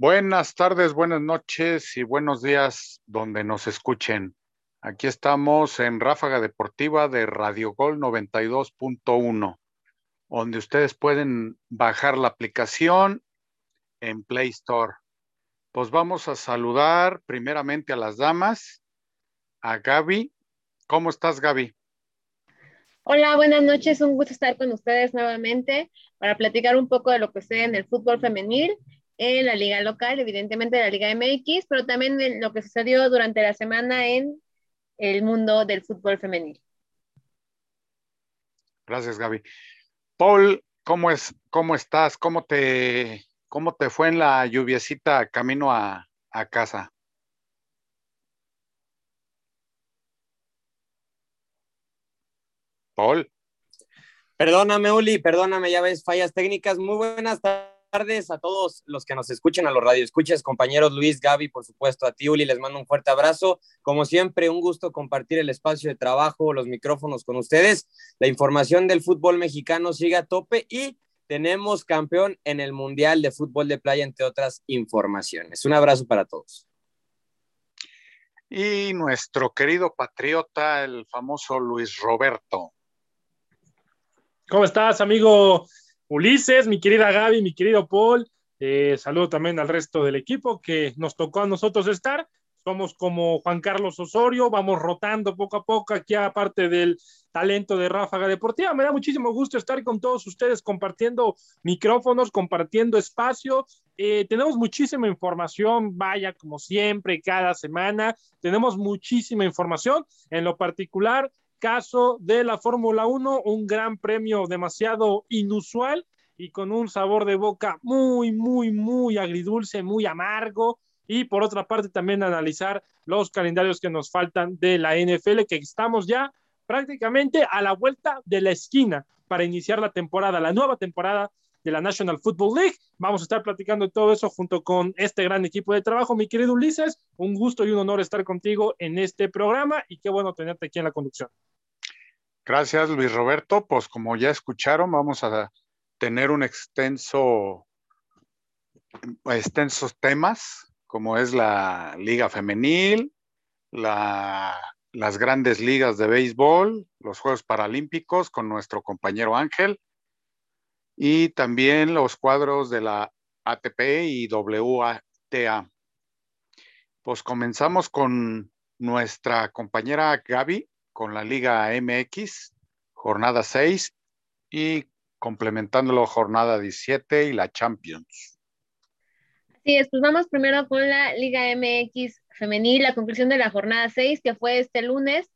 Buenas tardes, buenas noches y buenos días donde nos escuchen. Aquí estamos en Ráfaga Deportiva de Radio Gol 92.1, donde ustedes pueden bajar la aplicación en Play Store. Pues vamos a saludar primeramente a las damas, a Gaby. ¿Cómo estás, Gaby? Hola, buenas noches. Un gusto estar con ustedes nuevamente para platicar un poco de lo que sé en el fútbol femenil en la liga local, evidentemente la liga MX, pero también en lo que sucedió durante la semana en el mundo del fútbol femenil. Gracias, Gaby. Paul, ¿cómo es, cómo estás? ¿Cómo te, cómo te fue en la lluviecita camino a, a casa? Paul. Perdóname, Uli, perdóname, ya ves, fallas técnicas. Muy buenas tardes tardes a todos los que nos escuchan, a los radioescuchas, compañeros Luis, Gaby, por supuesto, a ti, Uli, les mando un fuerte abrazo. Como siempre, un gusto compartir el espacio de trabajo, los micrófonos con ustedes. La información del fútbol mexicano sigue a tope y tenemos campeón en el Mundial de Fútbol de Playa, entre otras informaciones. Un abrazo para todos. Y nuestro querido patriota, el famoso Luis Roberto. ¿Cómo estás, amigo Ulises, mi querida Gaby, mi querido Paul. Eh, saludo también al resto del equipo que nos tocó a nosotros estar. Somos como Juan Carlos Osorio, vamos rotando poco a poco aquí aparte del talento de Ráfaga Deportiva. Me da muchísimo gusto estar con todos ustedes compartiendo micrófonos, compartiendo espacio. Eh, tenemos muchísima información, vaya como siempre, cada semana. Tenemos muchísima información. En lo particular, caso de la Fórmula 1, un gran premio demasiado inusual y con un sabor de boca muy, muy, muy agridulce, muy amargo. Y por otra parte también analizar los calendarios que nos faltan de la NFL, que estamos ya prácticamente a la vuelta de la esquina para iniciar la temporada, la nueva temporada de la National Football League. Vamos a estar platicando de todo eso junto con este gran equipo de trabajo. Mi querido Ulises, un gusto y un honor estar contigo en este programa y qué bueno tenerte aquí en la conducción. Gracias, Luis Roberto. Pues como ya escucharon, vamos a tener un extenso, extensos temas, como es la liga femenil, la, las grandes ligas de béisbol, los Juegos Paralímpicos con nuestro compañero Ángel, y también los cuadros de la ATP y WTA. Pues comenzamos con nuestra compañera Gaby con la Liga MX, jornada 6, y complementándolo jornada 17 y la Champions. Así es, pues vamos primero con la Liga MX femenil, la conclusión de la jornada 6, que fue este lunes,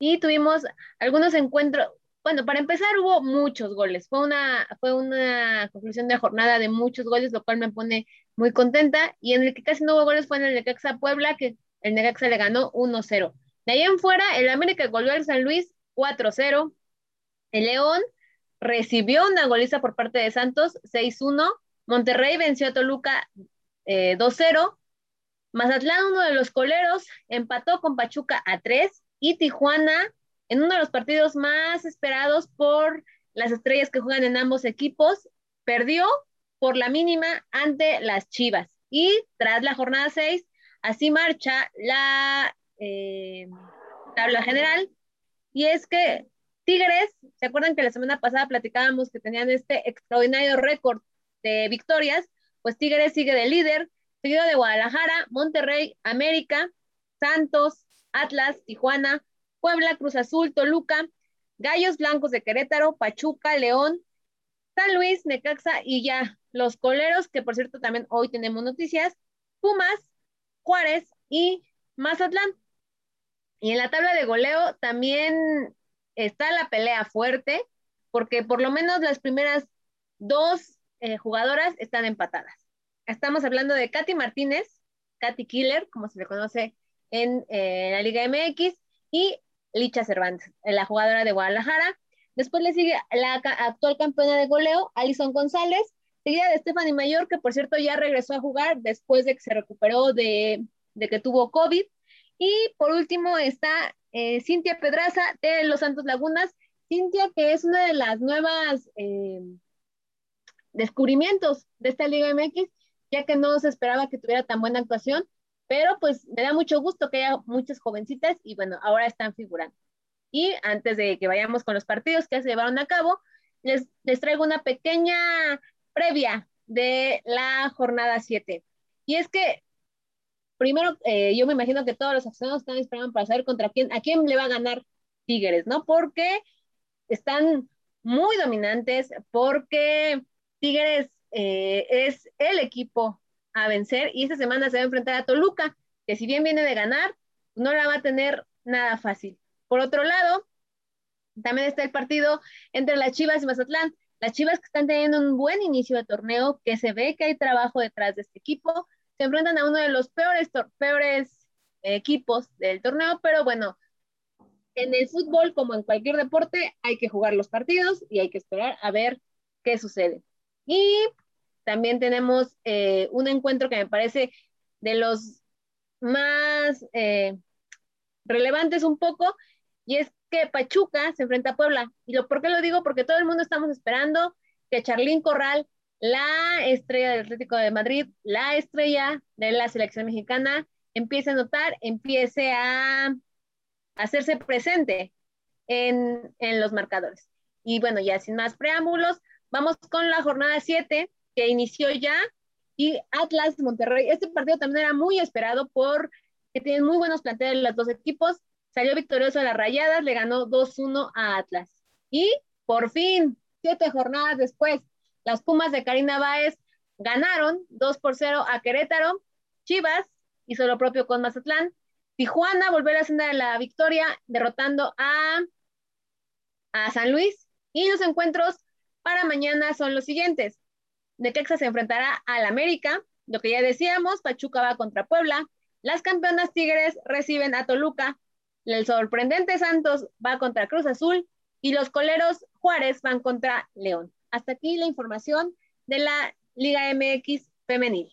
y tuvimos algunos encuentros, bueno, para empezar hubo muchos goles, fue una, fue una conclusión de jornada de muchos goles, lo cual me pone muy contenta, y en el que casi no hubo goles fue en el Necaxa Puebla, que el Necaxa le ganó 1-0. De ahí en fuera, el América goleó al San Luis 4-0. El León recibió una goliza por parte de Santos 6-1. Monterrey venció a Toluca 2-0. Eh, Mazatlán, uno de los coleros, empató con Pachuca a 3. Y Tijuana, en uno de los partidos más esperados por las estrellas que juegan en ambos equipos, perdió por la mínima ante las Chivas. Y tras la jornada 6, así marcha la eh, tabla general. Y es que Tigres, ¿se acuerdan que la semana pasada platicábamos que tenían este extraordinario récord de victorias? Pues Tigres sigue de líder, seguido de Guadalajara, Monterrey, América, Santos, Atlas, Tijuana, Puebla, Cruz Azul, Toluca, Gallos Blancos de Querétaro, Pachuca, León, San Luis, Necaxa y ya los coleros, que por cierto también hoy tenemos noticias, Pumas, Juárez y Mazatlán. Y en la tabla de goleo también está la pelea fuerte, porque por lo menos las primeras dos eh, jugadoras están empatadas. Estamos hablando de Katy Martínez, Katy Killer, como se le conoce en eh, la Liga MX, y Licha Cervantes, la jugadora de Guadalajara. Después le sigue la actual campeona de goleo, Alison González, seguida de Stephanie Mayor, que por cierto ya regresó a jugar después de que se recuperó de, de que tuvo COVID. Y por último está eh, Cintia Pedraza de Los Santos Lagunas. Cintia, que es una de las nuevas eh, descubrimientos de esta Liga MX, ya que no se esperaba que tuviera tan buena actuación, pero pues me da mucho gusto que haya muchas jovencitas y bueno, ahora están figurando. Y antes de que vayamos con los partidos que se llevaron a cabo, les, les traigo una pequeña previa de la jornada 7. Y es que, primero, eh, yo me imagino que todos los aficionados están esperando para saber contra quién, a quién le va a ganar Tigres, ¿no? Porque están muy dominantes, porque Tigres eh, es el equipo a vencer y esta semana se va a enfrentar a Toluca, que si bien viene de ganar, no la va a tener nada fácil. Por otro lado, también está el partido entre las Chivas y Mazatlán. Las Chivas que están teniendo un buen inicio de torneo, que se ve que hay trabajo detrás de este equipo, se enfrentan a uno de los peores, equipos del torneo, pero bueno, en el fútbol, como en cualquier deporte, hay que jugar los partidos y hay que esperar a ver qué sucede. Y también tenemos eh, un encuentro que me parece de los más eh, relevantes un poco, y es que Pachuca se enfrenta a Puebla. ¿Y lo, por qué lo digo? Porque todo el mundo estamos esperando que Charlín Corral, la estrella del Atlético de Madrid, la estrella de la selección mexicana, empiece a notar, empiece a hacerse presente en, en los marcadores. Y bueno, ya sin más preámbulos, vamos con la jornada 7 que inició ya y Atlas Monterrey. Este partido también era muy esperado por que tienen muy buenos planteles los dos equipos. Salió victorioso a las Rayadas, le ganó 2-1 a Atlas. Y por fin, siete jornadas después, las Pumas de Karina Báez ganaron 2 por 0 a Querétaro. Chivas hizo lo propio con Mazatlán. Tijuana volvió a de la victoria, derrotando a, a San Luis. Y los encuentros para mañana son los siguientes. Necaxa se enfrentará al América, lo que ya decíamos, Pachuca va contra Puebla, las campeonas Tigres reciben a Toluca, el sorprendente Santos va contra Cruz Azul y los coleros Juárez van contra León. Hasta aquí la información de la Liga MX femenil.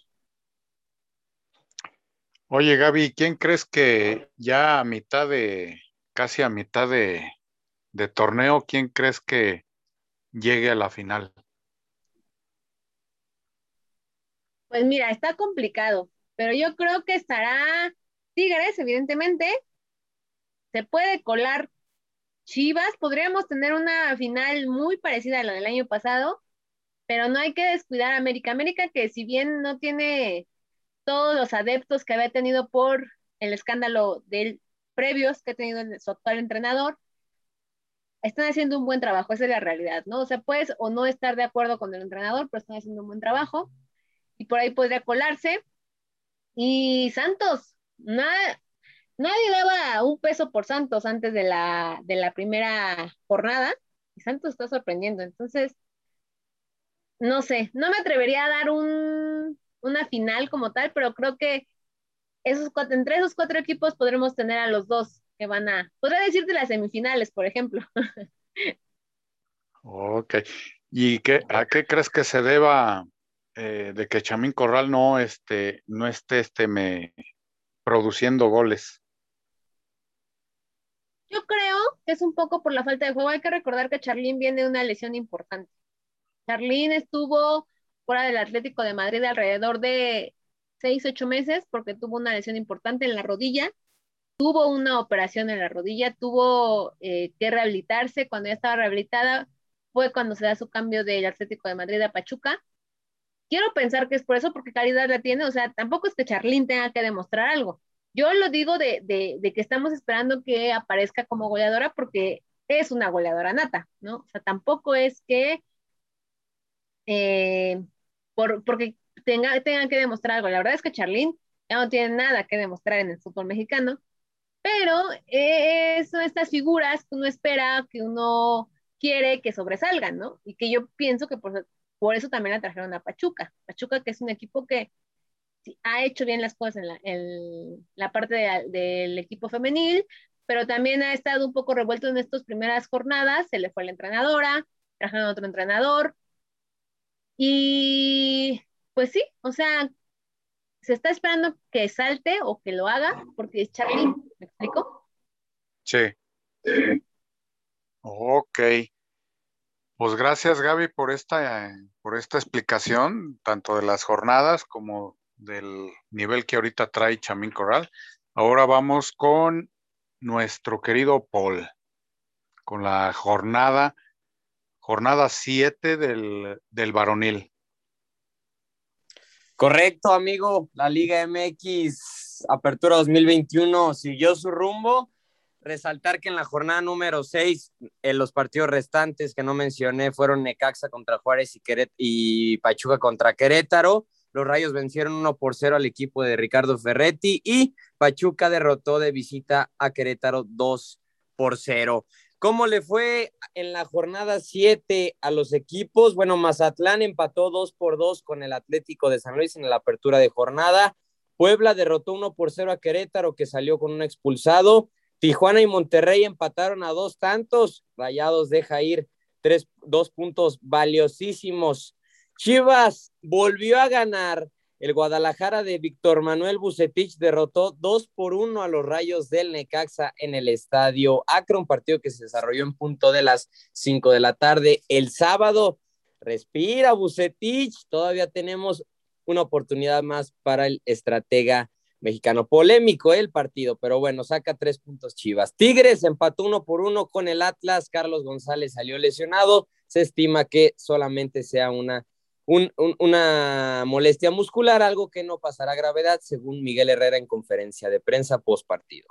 Oye, Gaby, ¿quién crees que ya a mitad de, casi a mitad de, de torneo, quién crees que llegue a la final? Pues mira, está complicado, pero yo creo que estará Tigres, evidentemente. Se puede colar Chivas. Podríamos tener una final muy parecida a la del año pasado, pero no hay que descuidar a América. América que si bien no tiene todos los adeptos que había tenido por el escándalo del previos que ha tenido su actual entrenador, están haciendo un buen trabajo, esa es la realidad, ¿no? O sea, puedes o no estar de acuerdo con el entrenador, pero están haciendo un buen trabajo y por ahí podría colarse. Y Santos, nada, nadie daba un peso por Santos antes de la, de la primera jornada y Santos está sorprendiendo. Entonces, no sé, no me atrevería a dar un, una final como tal, pero creo que esos cuatro, entre esos cuatro equipos podremos tener a los dos que van a, podría decirte las semifinales, por ejemplo. ok. ¿Y qué, a qué crees que se deba eh, de que Chamín Corral no, este, no esté este, me, produciendo goles? Yo creo que es un poco por la falta de juego. Hay que recordar que Charlín viene de una lesión importante. Charlín estuvo fuera del Atlético de Madrid alrededor de seis, ocho meses porque tuvo una lesión importante en la rodilla. Tuvo una operación en la rodilla, tuvo eh, que rehabilitarse. Cuando ya estaba rehabilitada fue cuando se da su cambio del Atlético de Madrid a Pachuca quiero pensar que es por eso, porque calidad la tiene, o sea, tampoco es que Charlín tenga que demostrar algo. Yo lo digo de, que estamos esperando que aparezca como goleadora porque es una goleadora nata, ¿no? O sea, tampoco es que eh, por, porque tenga, tengan que demostrar algo. La verdad es que Charlín ya no tiene nada que demostrar en el fútbol mexicano, pero eh, son estas figuras que uno espera, que uno quiere que sobresalgan, ¿no? Y que yo pienso que por eso también la trajeron a Pachuca. Pachuca, que es un equipo que ha hecho bien las cosas en la, parte del equipo femenil, pero también ha estado un poco revuelto en estas primeras jornadas. Se le fue la entrenadora, trajeron otro entrenador. Y pues sí, o sea, se está esperando que salte o que lo haga, porque es Charlie, ¿me explico? Sí. Ok. Pues gracias Gaby por esta, por esta explicación, tanto de las jornadas como del nivel que ahorita trae Chamín Corral. Ahora vamos con nuestro querido Paul, con la jornada, jornada 7 del, del varonil. Correcto, amigo. La Liga MX Apertura 2021 siguió su rumbo resaltar que en la jornada número 6, en los partidos restantes que no mencioné fueron Necaxa contra Juárez y, y Pachuca contra Querétaro. Los Rayos vencieron 1 por 0 al equipo de Ricardo Ferretti y Pachuca derrotó de visita a Querétaro 2 por 0. ¿Cómo le fue en la jornada 7 a los equipos? Bueno, Mazatlán empató 2 por 2 con el Atlético de San Luis en la apertura de jornada. Puebla derrotó 1 por 0 a Querétaro, que salió con un expulsado. Tijuana y Monterrey empataron a dos tantos. Rayados deja ir tres, dos puntos valiosísimos. Chivas volvió a ganar. El Guadalajara de Víctor Manuel Bucetich derrotó dos por uno a los Rayos del Necaxa en el estadio Akron, partido que se desarrolló en punto de las cinco de la tarde el sábado. Respira Bucetich, todavía tenemos una oportunidad más para el estratega mexicano. Polémico el partido, pero bueno, saca tres puntos Chivas. Tigres empató uno por uno con el Atlas. Carlos González salió lesionado. Se estima que solamente sea una, una molestia muscular, algo que no pasará gravedad, según Miguel Herrera en conferencia de prensa post partido.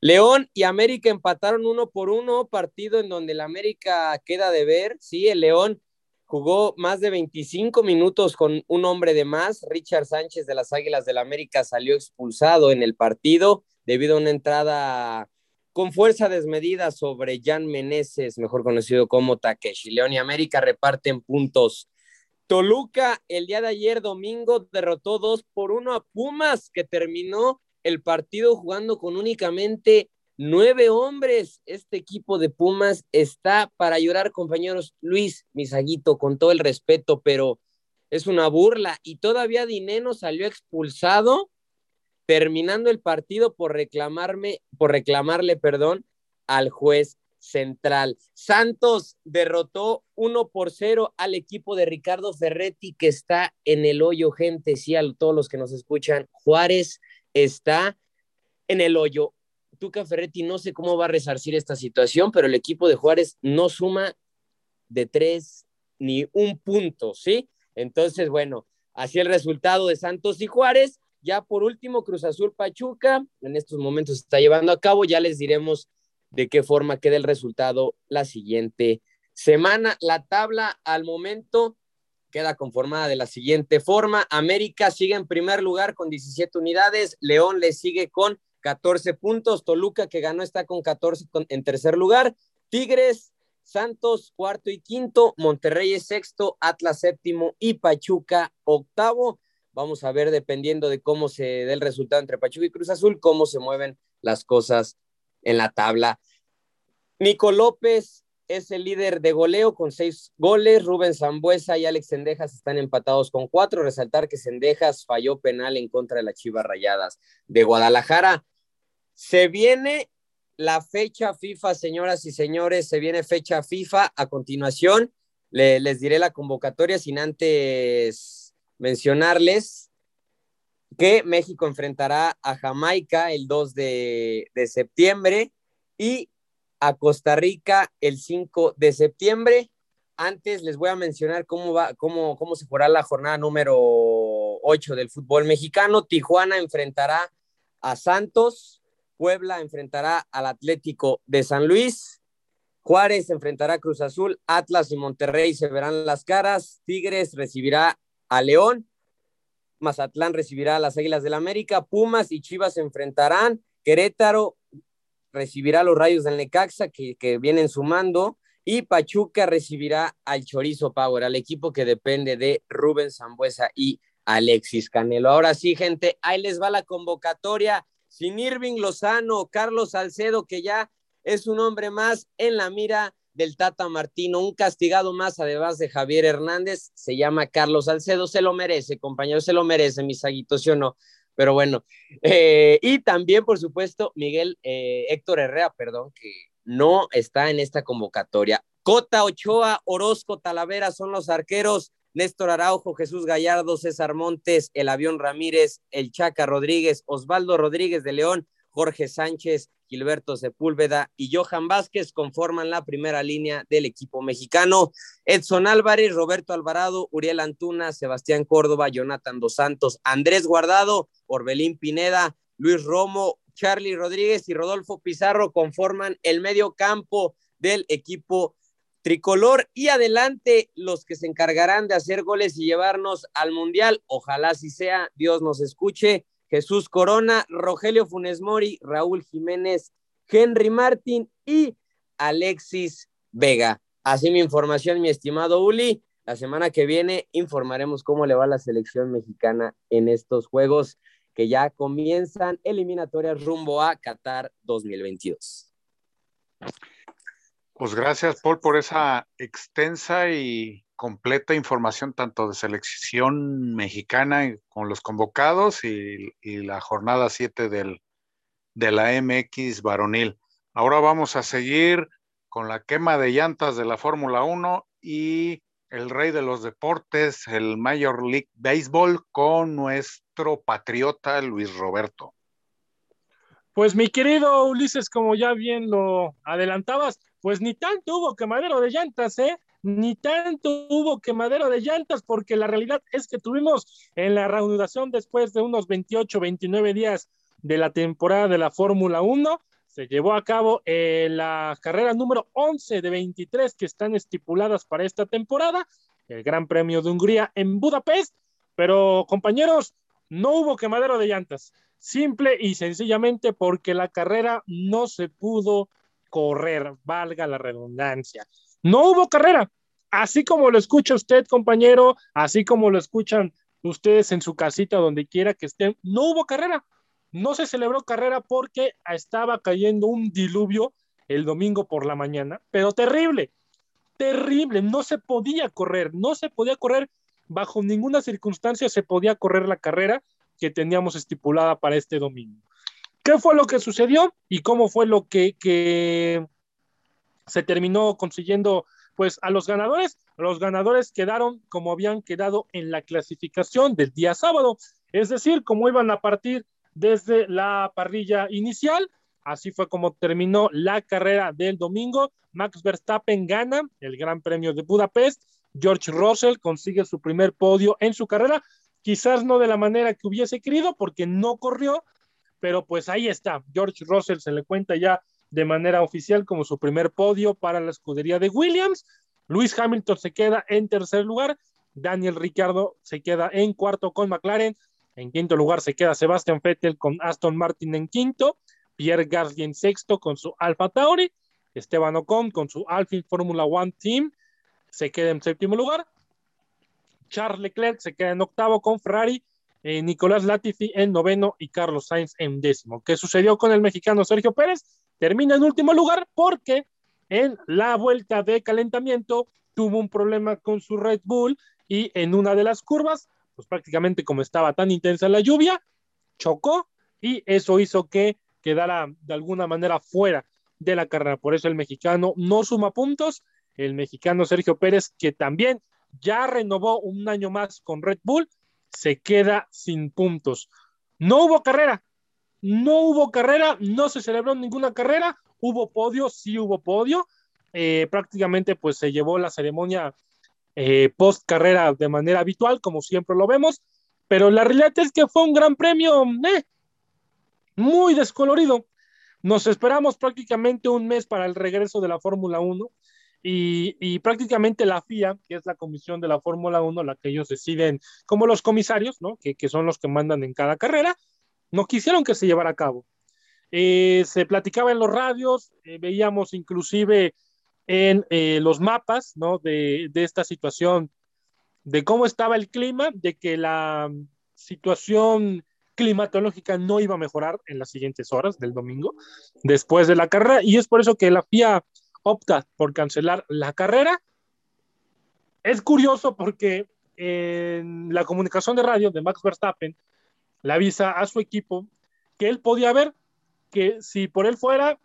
León y América empataron uno por uno, partido en donde el América queda de ver. Sí, el León jugó más de 25 minutos con un hombre de más. Richard Sánchez de las Águilas del la América salió expulsado en el partido debido a una entrada con fuerza desmedida sobre Jan Meneses, mejor conocido como Takeshi. León y América reparten puntos. Toluca el día de ayer domingo derrotó 2 por 1 a Pumas, que terminó el partido jugando con únicamente Nueve hombres, este equipo de Pumas está para llorar, compañeros. Luis, Misaguito, con todo el respeto, pero es una burla. Y todavía Dineno salió expulsado terminando el partido por reclamarme, por reclamarle, perdón, al juez central. Santos derrotó uno por cero al equipo de Ricardo Ferretti, que está en el hoyo, gente. Sí, a todos los que nos escuchan, Juárez está en el hoyo. Tuca Ferretti no sé cómo va a resarcir esta situación, pero el equipo de Juárez no suma de tres ni un punto, ¿sí? Entonces, bueno, así el resultado de Santos y Juárez. Ya por último, Cruz Azul Pachuca, en estos momentos se está llevando a cabo, ya les diremos de qué forma queda el resultado la siguiente semana. La tabla al momento queda conformada de la siguiente forma. América sigue en primer lugar con 17 unidades, León le sigue con 14 puntos. Toluca, que ganó, está con 14 en tercer lugar. Tigres, Santos, cuarto y quinto. Monterrey es sexto. Atlas, séptimo. Y Pachuca, octavo. Vamos a ver, dependiendo de cómo se dé el resultado entre Pachuca y Cruz Azul, cómo se mueven las cosas en la tabla. Nico López es el líder de goleo con seis goles. Rubén Zambuesa y Alex Sendejas están empatados con cuatro. Resaltar que Sendejas falló penal en contra de las Chivas Rayadas de Guadalajara. Se viene la fecha FIFA, señoras y señores, se viene fecha FIFA. A continuación, les diré la convocatoria sin antes mencionarles que México enfrentará a Jamaica el 2 de, septiembre y a Costa Rica el 5 de septiembre. Antes les voy a mencionar cómo, va, cómo, cómo se fuera la jornada número 8 del fútbol mexicano. Tijuana enfrentará a Santos, Puebla enfrentará al Atlético de San Luis. Juárez enfrentará a Cruz Azul. Atlas y Monterrey se verán las caras. Tigres recibirá a León. Mazatlán recibirá a las Águilas del América. Pumas y Chivas se enfrentarán. Querétaro recibirá a los Rayos del Necaxa que, que vienen sumando. Y Pachuca recibirá al Chorizo Power, al equipo que depende de Rubén Zambuesa y Alexis Canelo. Ahora sí, gente, ahí les va la convocatoria sin Irving Lozano, Carlos Salcedo, que ya es un hombre más en la mira del Tata Martino, un castigado más además de Javier Hernández, se llama Carlos Salcedo, se lo merece, compañero, se lo merece, mis aguitos, ¿sí o no? Pero bueno, eh, y también, por supuesto, Miguel, eh, Héctor Herrera, perdón, que no está en esta convocatoria. Cota, Ochoa, Orozco, Talavera son los arqueros. Néstor Araujo, Jesús Gallardo, César Montes, El Avión Ramírez, El Chaca Rodríguez, Osvaldo Rodríguez de León, Jorge Sánchez, Gilberto Sepúlveda y Johan Vázquez conforman la primera línea del equipo mexicano. Edson Álvarez, Roberto Alvarado, Uriel Antuna, Sebastián Córdoba, Jonathan Dos Santos, Andrés Guardado, Orbelín Pineda, Luis Romo, Charlie Rodríguez y Rodolfo Pizarro conforman el medio campo del equipo tricolor y adelante los que se encargarán de hacer goles y llevarnos al mundial. Ojalá si sea, Dios nos escuche. Jesús Corona, Rogelio Funes Mori, Raúl Jiménez, Henry Martín y Alexis Vega. Así mi información, mi estimado Uli. La semana que viene informaremos cómo le va la selección mexicana en estos juegos que ya comienzan eliminatorias rumbo a Qatar 2022. Pues gracias, Paul, por esa extensa y completa información tanto de selección mexicana con los convocados y, la jornada 7 del, de la MX varonil. Ahora vamos a seguir con la quema de llantas de la Fórmula 1 y el rey de los deportes, el Major League Baseball, con nuestro patriota Luis Roberto. Pues mi querido Ulises, como ya bien lo adelantabas, pues ni tanto hubo quemadero de llantas, ¿eh? Ni tanto hubo quemadero de llantas, porque la realidad es que tuvimos en la reanudación después de unos 28, 29 días de la temporada de la Fórmula 1, se llevó a cabo eh, la carrera número 11 de 23 que están estipuladas para esta temporada, el Gran Premio de Hungría en Budapest, pero compañeros, no hubo quemadero de llantas, simple y sencillamente porque la carrera no se pudo correr, valga la redundancia. No hubo carrera, así como lo escucha usted, compañero, así como lo escuchan ustedes en su casita, donde quiera que estén, no hubo carrera. No se celebró carrera porque estaba cayendo un diluvio el domingo por la mañana, pero terrible, terrible, no se podía correr, no se podía correr, bajo ninguna circunstancia se podía correr la carrera que teníamos estipulada para este domingo. ¿Qué fue lo que sucedió y cómo fue lo que, se terminó consiguiendo pues a los ganadores? Los ganadores quedaron como habían quedado en la clasificación del día sábado, es decir, como iban a partir desde la parrilla inicial. Así fue como terminó la carrera del domingo. Max Verstappen gana el Gran Premio de Budapest. George Russell consigue su primer podio en su carrera, quizás no de la manera que hubiese querido porque no corrió, pero pues ahí está. George Russell se le cuenta ya de manera oficial como su primer podio para la escudería de Williams. Luis Hamilton se queda en tercer lugar. Daniel Ricciardo se queda en cuarto con McLaren. En quinto lugar se queda Sebastian Vettel con Aston Martin en quinto. Pierre Gasly en sexto con su Alfa Tauri. Esteban Ocon con su Alpine Formula One Team se queda en séptimo lugar. Charles Leclerc se queda en octavo con Ferrari eh, Nicolás Latifi en noveno y Carlos Sainz en décimo. ¿Qué sucedió con el mexicano Sergio Pérez? Termina en último lugar porque en la vuelta de calentamiento tuvo un problema con su Red Bull y en una de las curvas, pues prácticamente como estaba tan intensa la lluvia, chocó y eso hizo que quedara de alguna manera fuera de la carrera. Por eso el mexicano no suma puntos. El mexicano Sergio Pérez, que también ya renovó un año más con Red Bull, se queda sin puntos. No hubo carrera, no hubo carrera, no se celebró ninguna carrera, hubo podio, sí hubo podio, eh, prácticamente pues se llevó la ceremonia eh, post carrera de manera habitual, como siempre lo vemos, pero la realidad es que fue un gran premio eh, muy descolorido. Nos esperamos prácticamente un mes para el regreso de la Fórmula 1 y, prácticamente la FIA, que es la comisión de la Fórmula 1, la que ellos deciden, como los comisarios, ¿no? que, son los que mandan en cada carrera, no quisieron que se llevara a cabo. Eh, se platicaba en los radios, eh, veíamos inclusive en eh, los mapas ¿no? de, de esta situación, de cómo estaba el clima, de que la situación climatológica no iba a mejorar en las siguientes horas del domingo, después de la carrera, y es por eso que la FIA opta por cancelar la carrera. Es curioso porque en la comunicación de radio de Max Verstappen le avisa a su equipo que él podía ver que si por él fuera,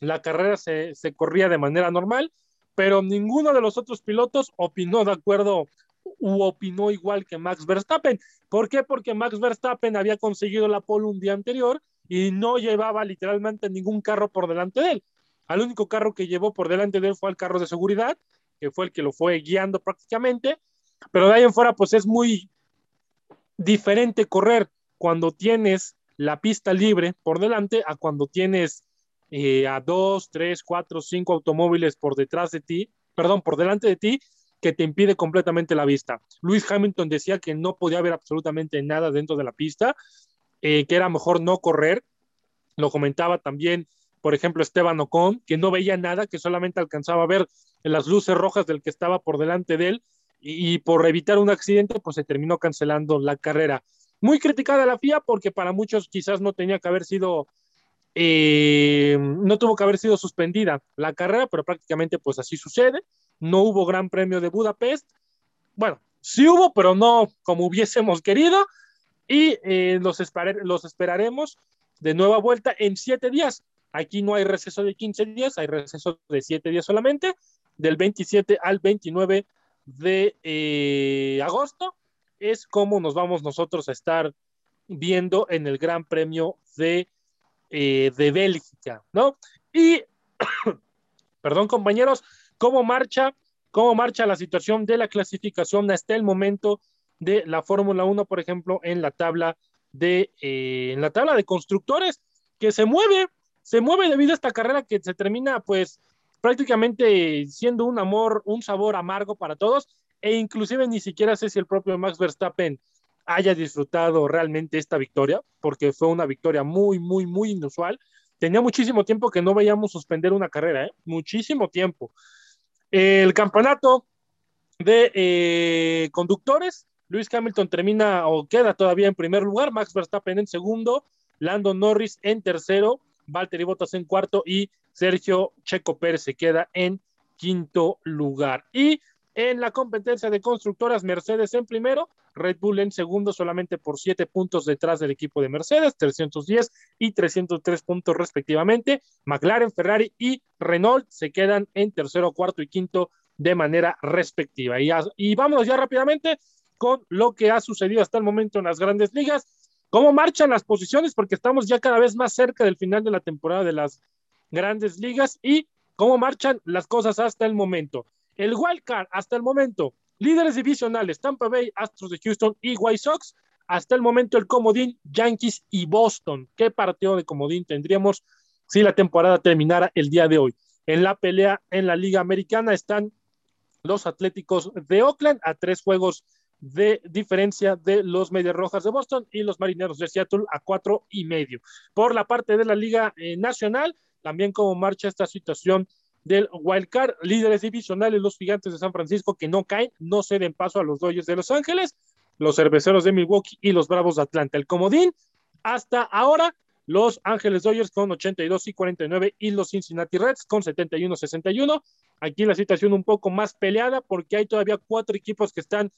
la carrera se, corría de manera normal, pero ninguno de los otros pilotos opinó de acuerdo u opinó igual que Max Verstappen. ¿Por qué? Porque Max Verstappen había conseguido la pole un día anterior y no llevaba literalmente ningún carro por delante de él. Al único carro que llevó por delante de él fue el carro de seguridad, que fue el que lo fue guiando prácticamente, pero de ahí en fuera pues es muy diferente correr cuando tienes la pista libre por delante a cuando tienes eh, a dos, tres, cuatro, cinco automóviles por detrás de ti, perdón, por delante de ti, que te impide completamente la vista. Luis Hamilton decía que no podía ver absolutamente nada dentro de la pista, eh, que era mejor no correr. Lo comentaba también, por ejemplo, Esteban Ocon, que no veía nada, que solamente alcanzaba a ver las luces rojas del que estaba por delante de él y, por evitar un accidente, pues se terminó cancelando la carrera. Muy criticada la FIA porque para muchos quizás no tenía que haber sido, eh, no tuvo que haber sido suspendida la carrera, pero prácticamente pues así sucede. No hubo Gran Premio de Budapest. Bueno, sí hubo, pero no como hubiésemos querido. Y eh, los, los esperaremos de nueva vuelta en siete días. Aquí no hay receso de 15 días, hay receso de siete días solamente, del 27 al 29 de eh, agosto es como nos vamos nosotros a estar viendo en el Gran Premio de, eh, de Bélgica, ¿no? Y, perdón compañeros, ¿cómo marcha, ¿cómo marcha la situación de la clasificación hasta el momento de la Fórmula 1, por ejemplo, en la tabla de, eh, en la tabla de constructores, que se mueve, se mueve debido a esta carrera que se termina, pues, prácticamente siendo un amor, un sabor amargo para todos, e inclusive ni siquiera sé si el propio Max Verstappen haya disfrutado realmente esta victoria, porque fue una victoria muy, muy, muy inusual. Tenía muchísimo tiempo que no veíamos suspender una carrera, ¿eh? muchísimo tiempo. El campeonato de eh, conductores, Luis Hamilton termina o queda todavía en primer lugar, Max Verstappen en segundo, Lando Norris en tercero, Valtteri Bottas en cuarto y Sergio Checo Pérez se queda en quinto lugar. Y en la competencia de constructoras, Mercedes en primero, Red Bull en segundo, solamente por siete puntos detrás del equipo de Mercedes, 310 y 303 puntos respectivamente. McLaren, Ferrari y Renault se quedan en tercero, cuarto y quinto de manera respectiva. Y, y vámonos ya rápidamente con lo que ha sucedido hasta el momento en las grandes ligas. ¿Cómo marchan las posiciones? Porque estamos ya cada vez más cerca del final de la temporada de las grandes ligas y cómo marchan las cosas hasta el momento. El wildcard hasta el momento, líderes divisionales, Tampa Bay, Astros de Houston y White Sox. Hasta el momento el comodín, Yankees y Boston. ¿Qué partido de comodín tendríamos si la temporada terminara el día de hoy? En la pelea en la Liga Americana están los Atléticos de Oakland a tres juegos de diferencia de los Medias Rojas de Boston y los Marineros de Seattle a cuatro y medio. Por la parte de la Liga eh, Nacional, también cómo marcha esta situación del wildcard, líderes divisionales, los gigantes de San Francisco que no caen, no ceden paso a los Dodgers de Los Ángeles, los cerveceros de Milwaukee y los Bravos de Atlanta. El comodín, hasta ahora, los Ángeles Dodgers con 82 y 49 y los Cincinnati Reds con 71 61. Aquí la situación un poco más peleada porque hay todavía cuatro equipos que están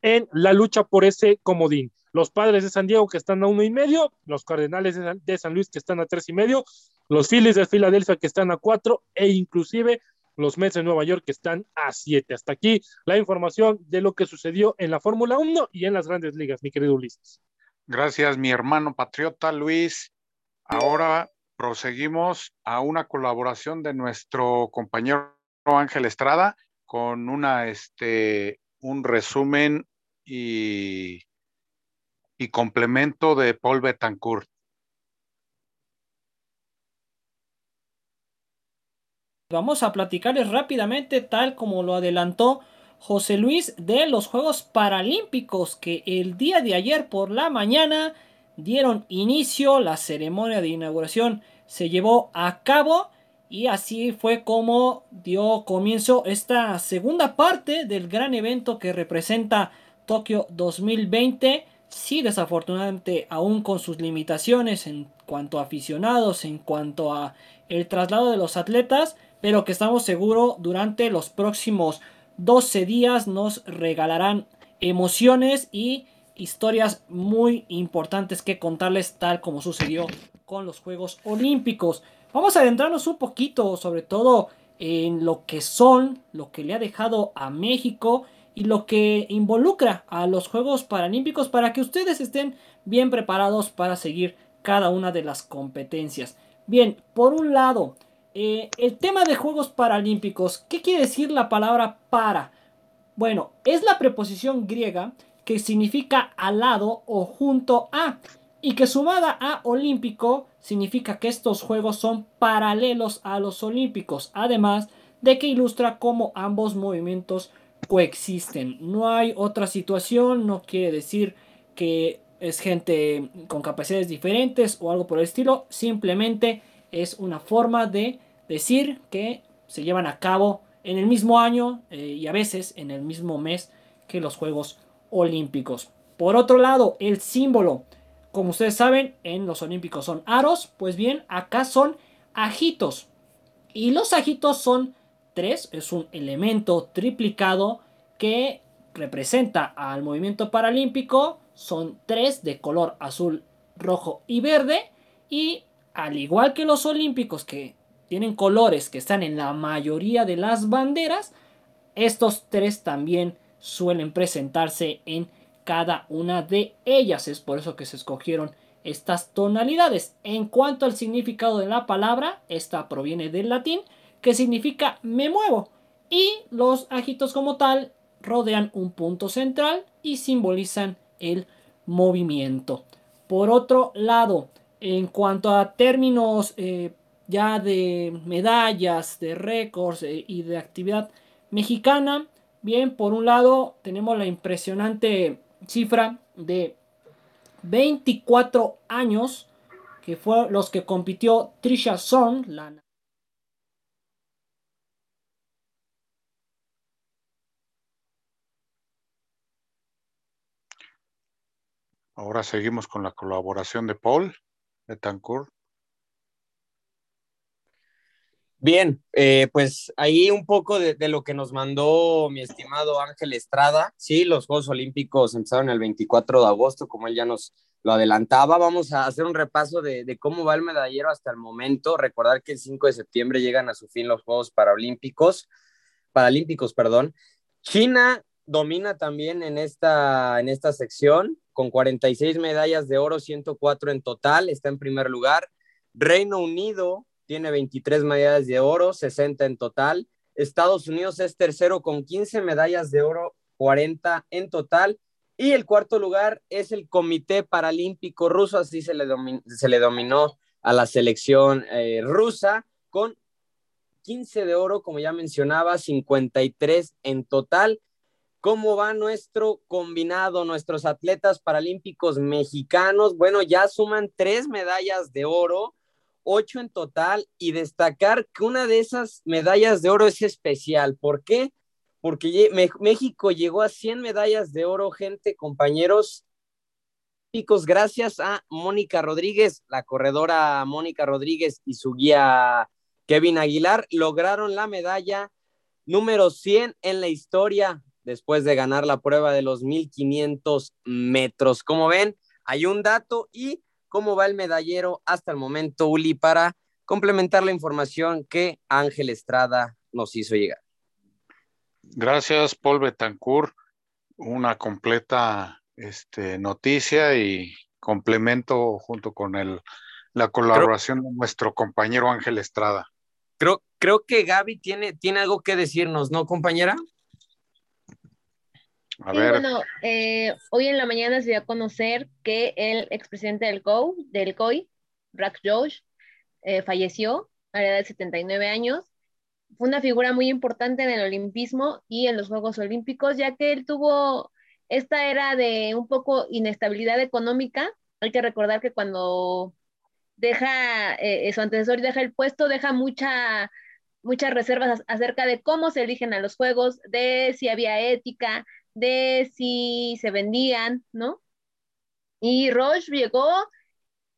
en la lucha por ese comodín. Los padres de San Diego que están a uno y medio, los Cardenales de San Luis que están a tres y medio, los Phillies de Filadelfia que están a cuatro e inclusive los Mets de Nueva York que están a siete. Hasta aquí la información de lo que sucedió en la Fórmula 1 y en las grandes ligas, mi querido Ulises. Gracias, mi hermano patriota Luis. Ahora proseguimos a una colaboración de nuestro compañero Ángel Estrada con una, este, un resumen y, y complemento de Paul Betancourt. Vamos a platicarles rápidamente, tal como lo adelantó José Luis, de los Juegos Paralímpicos que el día de ayer por la mañana dieron inicio, la ceremonia de inauguración se llevó a cabo y así fue como dio comienzo esta segunda parte del gran evento que representa Tokio 2020. Sí, desafortunadamente, aún con sus limitaciones en cuanto a aficionados, en cuanto a el traslado de los atletas, pero que estamos seguros durante los próximos 12 días nos regalarán emociones y historias muy importantes que contarles tal como sucedió con los Juegos Olímpicos. Vamos a adentrarnos un poquito sobre todo en lo que son, lo que le ha dejado a México y lo que involucra a los Juegos Paralímpicos para que ustedes estén bien preparados para seguir cada una de las competencias. Bien, por un lado, eh, el tema de Juegos Paralímpicos, ¿qué quiere decir la palabra para? Bueno, es la preposición griega que significa al lado o junto a y que sumada a olímpico significa que estos juegos son paralelos a los olímpicos, además de que ilustra cómo ambos movimientos coexisten. No hay otra situación, no quiere decir que es gente con capacidades diferentes o algo por el estilo, simplemente es una forma de decir que se llevan a cabo en el mismo año eh, y a veces en el mismo mes que los Juegos Olímpicos. Por otro lado, el símbolo, como ustedes saben, en los Olímpicos son aros, pues bien, acá son ajitos. Y los ajitos son tres, es un elemento triplicado que representa al movimiento paralímpico. Son tres de color azul, rojo y verde. Y al igual que los olímpicos que tienen colores que están en la mayoría de las banderas, estos tres también suelen presentarse en cada una de ellas. Es por eso que se escogieron estas tonalidades. En cuanto al significado de la palabra, esta proviene del latín, que significa me muevo. Y los ajitos como tal rodean un punto central y simbolizan el movimiento. Por otro lado, en cuanto a términos eh, ya de medallas, de récords eh, y de actividad mexicana, bien, por un lado tenemos la impresionante cifra de 24 años que fue los que compitió Trisha Song, la Ahora seguimos con la colaboración de Paul Betancourt. Bien, eh, pues ahí un poco de, lo que nos mandó mi estimado Ángel Estrada. Sí, los Juegos Olímpicos empezaron el 24 de agosto, como él ya nos lo adelantaba. Vamos a hacer un repaso de, de cómo va el medallero hasta el momento. Recordar que el 5 de septiembre llegan a su fin los Juegos Paralímpicos, Paralímpicos, perdón. China domina también en esta, en esta sección con 46 medallas de oro, 104 en total, está en primer lugar. Reino Unido tiene 23 medallas de oro, 60 en total. Estados Unidos es tercero con 15 medallas de oro, 40 en total. Y el cuarto lugar es el Comité Paralímpico Ruso, así se le, se le dominó a la selección eh, rusa, con 15 de oro, como ya mencionaba, 53 en total ¿Cómo va nuestro combinado, nuestros atletas paralímpicos mexicanos? Bueno, ya suman tres medallas de oro, ocho en total, y destacar que una de esas medallas de oro es especial. ¿Por qué? Porque México llegó a 100 medallas de oro, gente, compañeros, gracias a Mónica Rodríguez, la corredora Mónica Rodríguez y su guía Kevin Aguilar, lograron la medalla número 100 en la historia después de ganar la prueba de los 1500 metros. Como ven, hay un dato y cómo va el medallero hasta el momento, Uli, para complementar la información que Ángel Estrada nos hizo llegar. Gracias, Paul Betancourt. Una completa este, noticia y complemento junto con el, la colaboración de nuestro compañero Ángel Estrada. Creo, creo que Gaby tiene, tiene algo que decirnos, ¿no, compañera? Bueno, eh, hoy en la mañana se dio a conocer que el expresidente del, COI, del COI, Brack Josh, eh, falleció a la edad de 79 años. Fue una figura muy importante en el olimpismo y en los Juegos Olímpicos, ya que él tuvo esta era de un poco inestabilidad económica. Hay que recordar que cuando deja eh, su antecesor y deja el puesto, deja mucha, muchas reservas acerca de cómo se eligen a los Juegos, de si había ética, de si se vendían, ¿no? Y Roche llegó,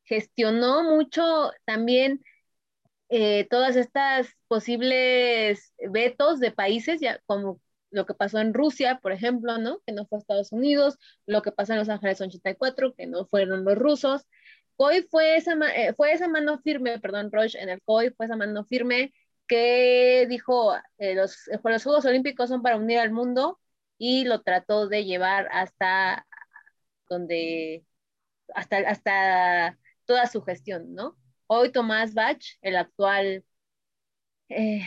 gestionó mucho también eh, todas estas posibles vetos de países, ya como lo que pasó en Rusia, por ejemplo, ¿no? Que no fue Estados Unidos, lo que pasó en Los Ángeles 84, que no fueron los rusos. COI fue esa, eh, fue esa mano firme, perdón, Roche en el COI fue esa mano firme que dijo, eh, los, los Juegos Olímpicos son para unir al mundo y lo trató de llevar hasta donde, hasta, hasta toda su gestión, ¿no? Hoy Tomás Bach, el actual eh,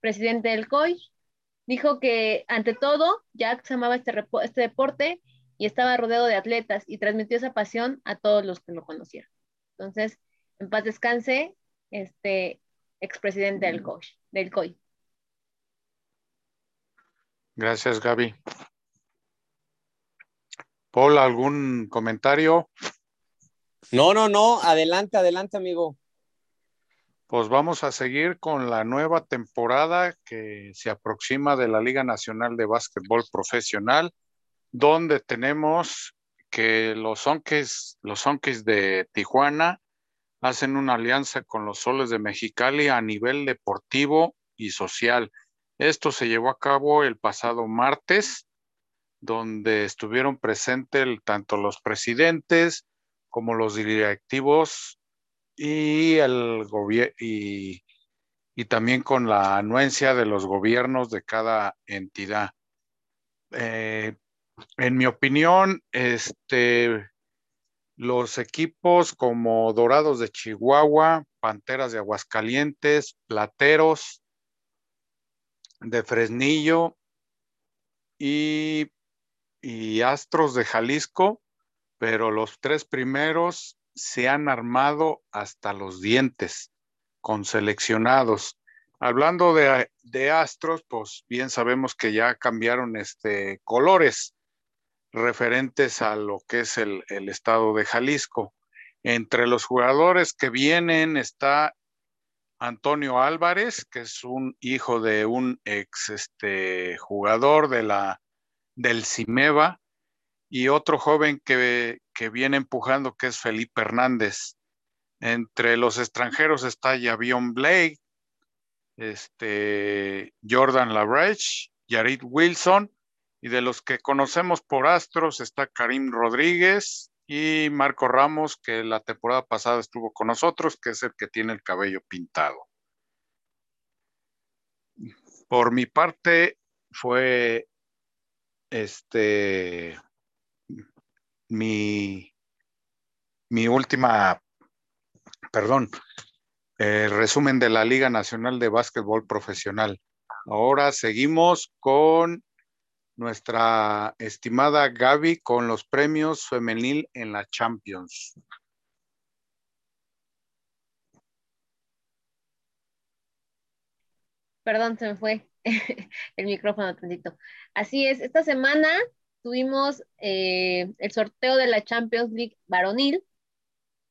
presidente del COI, dijo que ante todo Jack amaba este, este deporte y estaba rodeado de atletas y transmitió esa pasión a todos los que lo conocieron. Entonces, en paz descanse, este expresidente del COI. Del COI. Gracias, Gaby. Paul, ¿algún comentario? No, no, no, adelante, adelante, amigo. Pues vamos a seguir con la nueva temporada que se aproxima de la Liga Nacional de Básquetbol Profesional, donde tenemos que los Onques, los de Tijuana hacen una alianza con los Soles de Mexicali a nivel deportivo y social. Esto se llevó a cabo el pasado martes, donde estuvieron presentes tanto los presidentes como los directivos y el y, y también con la anuencia de los gobiernos de cada entidad. Eh, en mi opinión, este, los equipos como Dorados de Chihuahua, Panteras de Aguascalientes, Plateros de Fresnillo y, y Astros de Jalisco, pero los tres primeros se han armado hasta los dientes con seleccionados. Hablando de, de, Astros, pues bien sabemos que ya cambiaron este colores referentes a lo que es el, estado de Jalisco. Entre los jugadores que vienen está Antonio Álvarez, que es un hijo de un ex este, jugador de la, del Cimeva, y otro joven que, que viene empujando, que es Felipe Hernández. Entre los extranjeros está Javion Blake, este, Jordan Labreche, Yarit Wilson, y de los que conocemos por Astros está Karim Rodríguez y Marco Ramos, que la temporada pasada estuvo con nosotros, que es el que tiene el cabello pintado. Por mi parte, fue este mi, mi última, perdón, resumen de la Liga Nacional de Básquetbol Profesional. Ahora seguimos con nuestra estimada Gaby con los premios femenil en la Champions. Perdón, se me fue el micrófono tantito. Así es, esta semana tuvimos eh, el sorteo de la Champions League varonil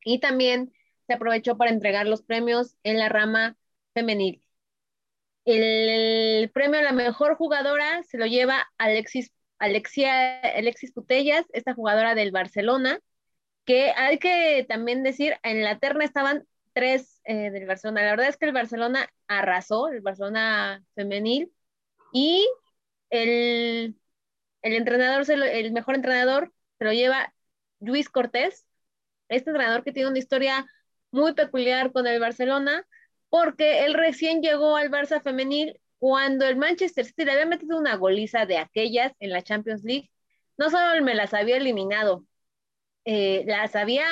y también se aprovechó para entregar los premios en la rama femenil. El premio a la mejor jugadora se lo lleva Alexis, Alexia, Alexis Putellas, esta jugadora del Barcelona, que hay que también decir, en la terna estaban tres eh, del Barcelona. La verdad es que el Barcelona arrasó, el Barcelona femenil, y el, el entrenador, el mejor entrenador se lo lleva Luis Cortés, este entrenador que tiene una historia muy peculiar con el Barcelona, porque él recién llegó al Barça femenil cuando el Manchester City le había metido una goliza de aquellas en la Champions League. No solo me las había eliminado, eh, las había,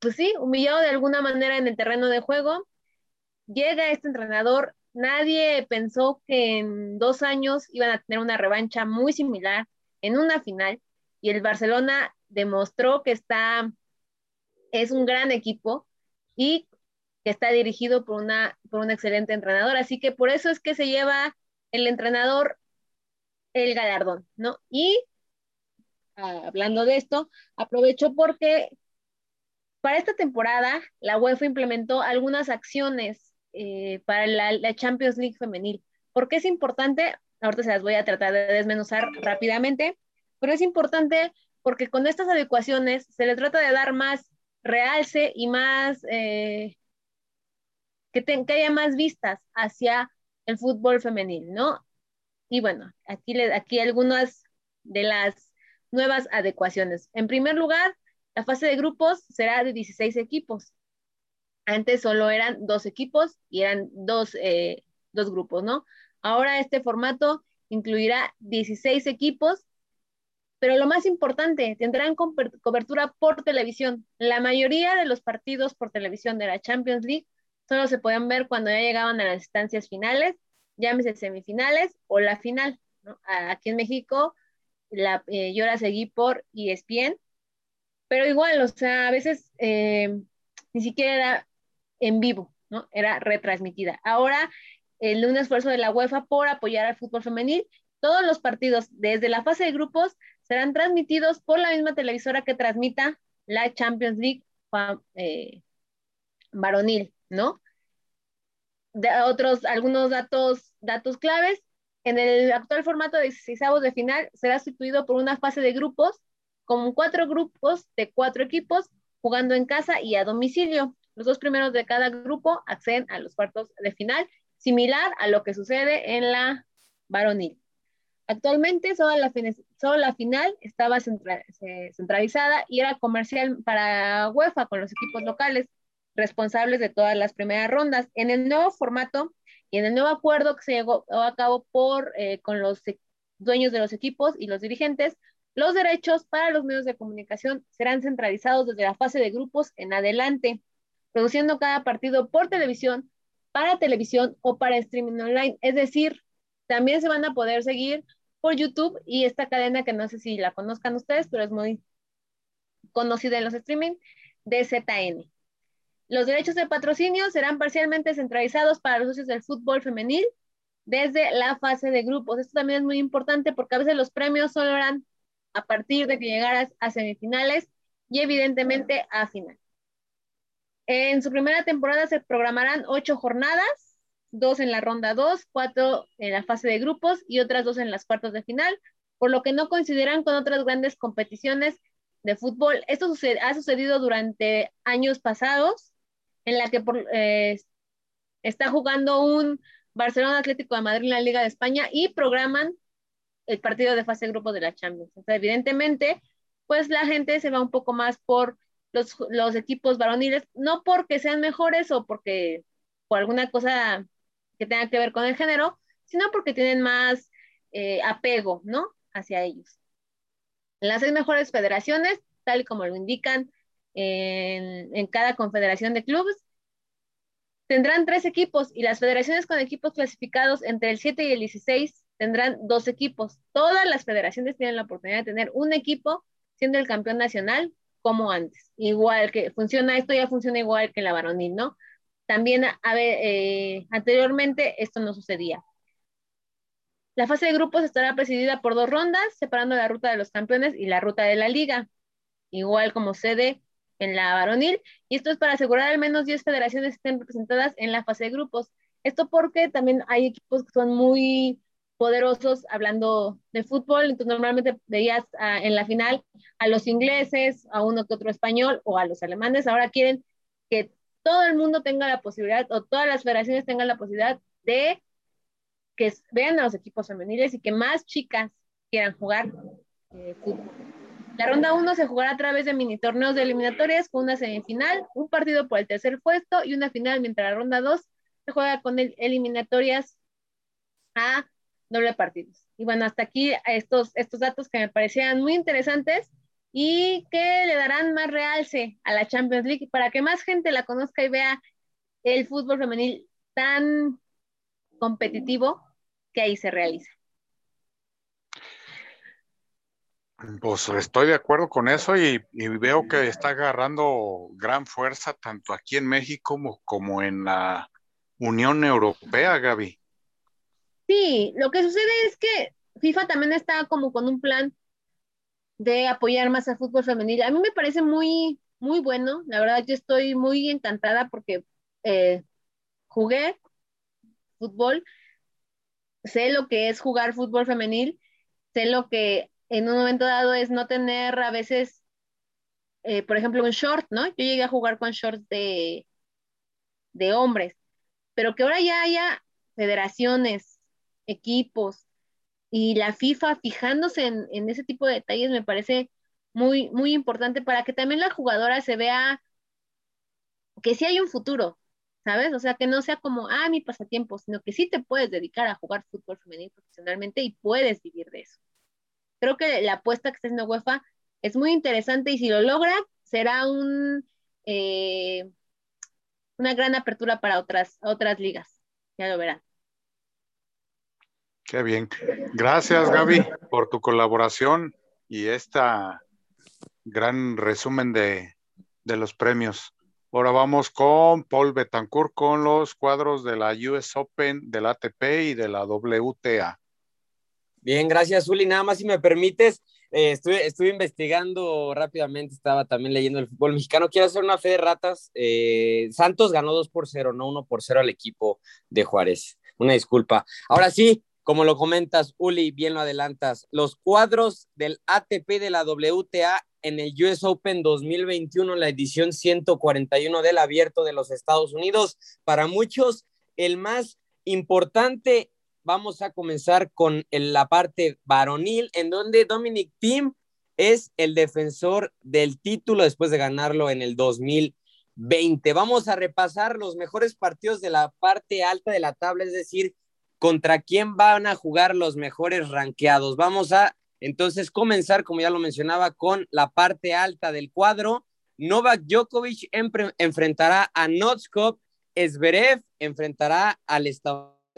pues sí, humillado de alguna manera en el terreno de juego. Llega este entrenador, nadie pensó que en dos años iban a tener una revancha muy similar en una final y el Barcelona demostró que está, es un gran equipo y que está dirigido por una, por un excelente entrenador. Así que por eso es que se lleva el entrenador el galardón, ¿no? Y ah, hablando de esto, aprovecho porque para esta temporada la UEFA implementó algunas acciones eh, para la, Champions League femenil. ¿Por qué es importante? Ahorita se las voy a tratar de desmenuzar rápidamente, pero es importante porque con estas adecuaciones se le trata de dar más realce y más eh, que, haya más vistas hacia el fútbol femenil, ¿no? Y bueno, aquí, aquí algunas de las nuevas adecuaciones. En primer lugar, la fase de grupos será de 16 equipos. Antes solo eran dos equipos y eran dos, eh, dos grupos, ¿no? Ahora este formato incluirá 16 equipos, pero lo más importante, tendrán cobertura por televisión. La mayoría de los partidos por televisión de la Champions League solo se pueden ver cuando ya llegaban a las instancias finales, llámese semifinales o la final. Aquí en México, la, eh, yo la seguí por ESPN, pero igual, o sea, a veces eh, ni siquiera era en vivo, ¿no? Era retransmitida. Ahora, el un esfuerzo de la UEFA por apoyar al fútbol femenil, todos los partidos desde la fase de grupos serán transmitidos por la misma televisora que transmita la Champions League eh, varonil, ¿no? Otros, algunos datos, datos claves. En el actual formato de 16 de final será sustituido por una fase de grupos con cuatro grupos de cuatro equipos jugando en casa y a domicilio. Los dos primeros de cada grupo acceden a los cuartos de final, similar a lo que sucede en la varonil. Actualmente solo la, solo la final estaba centralizada y era comercial para UEFA con los equipos locales responsables de todas las primeras rondas. En el nuevo formato y en el nuevo acuerdo que se llegó a cabo por, eh, con los e, dueños de los equipos y los dirigentes, los derechos para los medios de comunicación serán centralizados desde la fase de grupos en adelante, produciendo cada partido por televisión, para televisión o para streaming online. Es decir, también se van a poder seguir por YouTube y esta cadena que no sé si la conozcan ustedes, pero es muy conocida en los streaming, de ZN. Los derechos de patrocinio serán parcialmente centralizados para los socios del fútbol femenil desde la fase de grupos. Esto también es muy importante porque a veces los premios solo eran a partir de que llegaras a semifinales y evidentemente a final. En su primera temporada se programarán ocho jornadas, dos en la ronda dos, cuatro en la fase de grupos y otras dos en las cuartos de final, por lo que no coincidirán con otras grandes competiciones de fútbol. Esto ha sucedido durante años pasados en la que eh, está jugando un Barcelona Atlético de Madrid en la Liga de España y programan el partido de fase grupo de la Champions. Entonces, evidentemente, pues la gente se va un poco más por los, equipos varoniles, no porque sean mejores o porque por alguna cosa que tenga que ver con el género, sino porque tienen más eh, apego, ¿no? Hacia ellos. Las seis mejores federaciones, tal como lo indican en, cada confederación de clubes. Tendrán tres equipos y las federaciones con equipos clasificados entre el 7 y el 16 tendrán dos equipos. Todas las federaciones tienen la oportunidad de tener un equipo siendo el campeón nacional como antes. Igual que funciona, esto ya funciona igual que la varonil, ¿no? También a eh, anteriormente esto no sucedía. La fase de grupos estará presidida por dos rondas, separando la ruta de los campeones y la ruta de la liga. Igual como sede en la varonil, y esto es para asegurar al menos 10 federaciones estén representadas en la fase de grupos. Esto porque también hay equipos que son muy poderosos hablando de fútbol, entonces normalmente veías ah, en la final a los ingleses, a uno que otro español o a los alemanes, ahora quieren que todo el mundo tenga la posibilidad o todas las federaciones tengan la posibilidad de que vean a los equipos femeniles y que más chicas quieran jugar eh, fútbol. La ronda 1 se jugará a través de mini torneos de eliminatorias con una semifinal, un partido por el tercer puesto y una final, mientras la ronda 2 se juega con eliminatorias a doble partidos. Y bueno, hasta aquí estos, estos datos que me parecían muy interesantes y que le darán más realce a la Champions League para que más gente la conozca y vea el fútbol femenil tan competitivo que ahí se realiza. Pues estoy de acuerdo con eso y, veo que está agarrando gran fuerza tanto aquí en México como, en la Unión Europea, Gaby. Sí, lo que sucede es que FIFA también está como con un plan de apoyar más al fútbol femenil. A mí me parece muy, muy bueno. La verdad, yo estoy muy encantada porque eh, jugué fútbol, sé lo que es jugar fútbol femenil, sé lo que en un momento dado es no tener a veces, eh, por ejemplo, un short, ¿no? Yo llegué a jugar con shorts de, de hombres, pero que ahora ya haya federaciones, equipos y la FIFA fijándose en, ese tipo de detalles me parece muy, muy importante para que también la jugadora se vea que sí hay un futuro, ¿sabes? O sea, que no sea como, ah, mi pasatiempo, sino que sí te puedes dedicar a jugar fútbol femenil profesionalmente y puedes vivir de eso. Creo que la apuesta que está haciendo UEFA es muy interesante y si lo logra, será un, eh, una gran apertura para otras, otras ligas. Ya lo verán. Qué bien. Gracias, Gaby, por tu colaboración y esta gran resumen de, de los premios. Ahora vamos con Paul Betancourt con los cuadros de la US Open, del ATP y de la WTA. Bien, gracias, Uli. Nada más si me permites, eh, estuve, investigando rápidamente, estaba también leyendo el fútbol mexicano. Quiero hacer una fe de ratas. Eh, Santos ganó 2 por 0, no 1 por 0 al equipo de Juárez. Una disculpa. Ahora sí, como lo comentas, Uli, bien lo adelantas. Los cuadros del ATP de la WTA en el US Open 2021, la edición 141 del Abierto de los Estados Unidos. Para muchos, el más importante. Vamos a comenzar con la parte varonil, en donde Dominic Thiem es el defensor del título después de ganarlo en el 2020. Vamos a repasar los mejores partidos de la parte alta de la tabla, es decir, contra quién van a jugar los mejores ranqueados. Vamos a entonces, comenzar, como ya lo mencionaba, con la parte alta del cuadro. Novak Djokovic enfrentará a Notskop, Zverev enfrentará al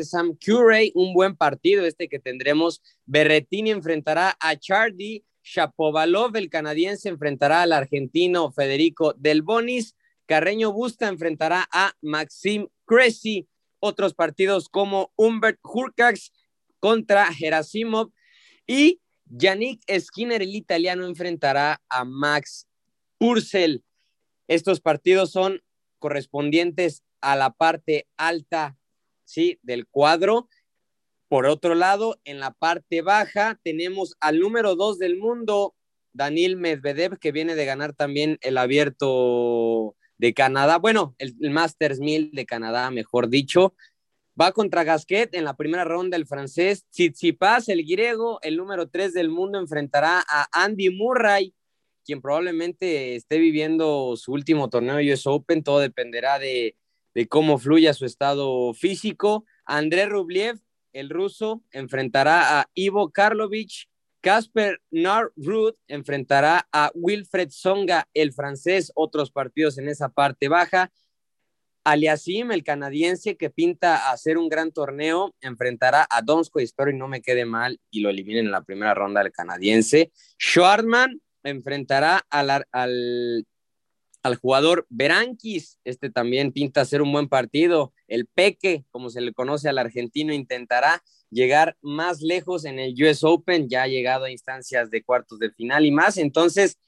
Sam Curry, un buen partido este que tendremos. Berretini enfrentará a Chardy, Shapovalov, el canadiense, enfrentará al argentino Federico Del Bonis, Carreño Busta enfrentará a Maxim Cressy. Otros partidos como Humbert Hurkacz contra Gerasimov y Yannick Skinner, el italiano, enfrentará a Max Purcell. Estos partidos son correspondientes a la parte alta ¿sí? del cuadro. Por otro lado, en la parte baja tenemos al número dos del mundo, Daniel Medvedev, que viene de ganar también el abierto de Canadá, bueno, el, Masters 1000 de Canadá, mejor dicho. Va contra Gasquet en la primera ronda el francés. Tsitsipas, el griego, el número 3 del mundo, enfrentará a Andy Murray, quien probablemente esté viviendo su último torneo US Open. Todo dependerá de, cómo fluya su estado físico. André Rublev, el ruso, enfrentará a Ivo Karlovich. Casper Narrud enfrentará a Wilfred Songa, el francés. Otros partidos en esa parte baja. Aliasim, el canadiense que pinta hacer un gran torneo, enfrentará a Donsko y espero y no me quede mal y lo eliminen en la primera ronda del canadiense. Schwartman enfrentará al, al jugador Berankis, este también pinta hacer un buen partido. El Peque, como se le conoce al argentino, intentará llegar más lejos en el US Open, ya ha llegado a instancias de cuartos de final y más. Entonces,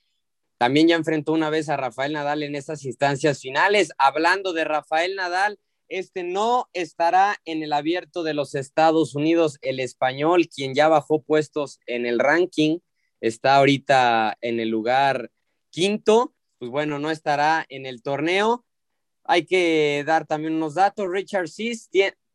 también ya enfrentó una vez a Rafael Nadal en estas instancias finales. Hablando de Rafael Nadal, este no estará en el abierto de los Estados Unidos, el español, quien ya bajó puestos en el ranking, está ahorita en el lugar quinto, pues bueno, no estará en el torneo. Hay que dar también unos datos. Richard Sears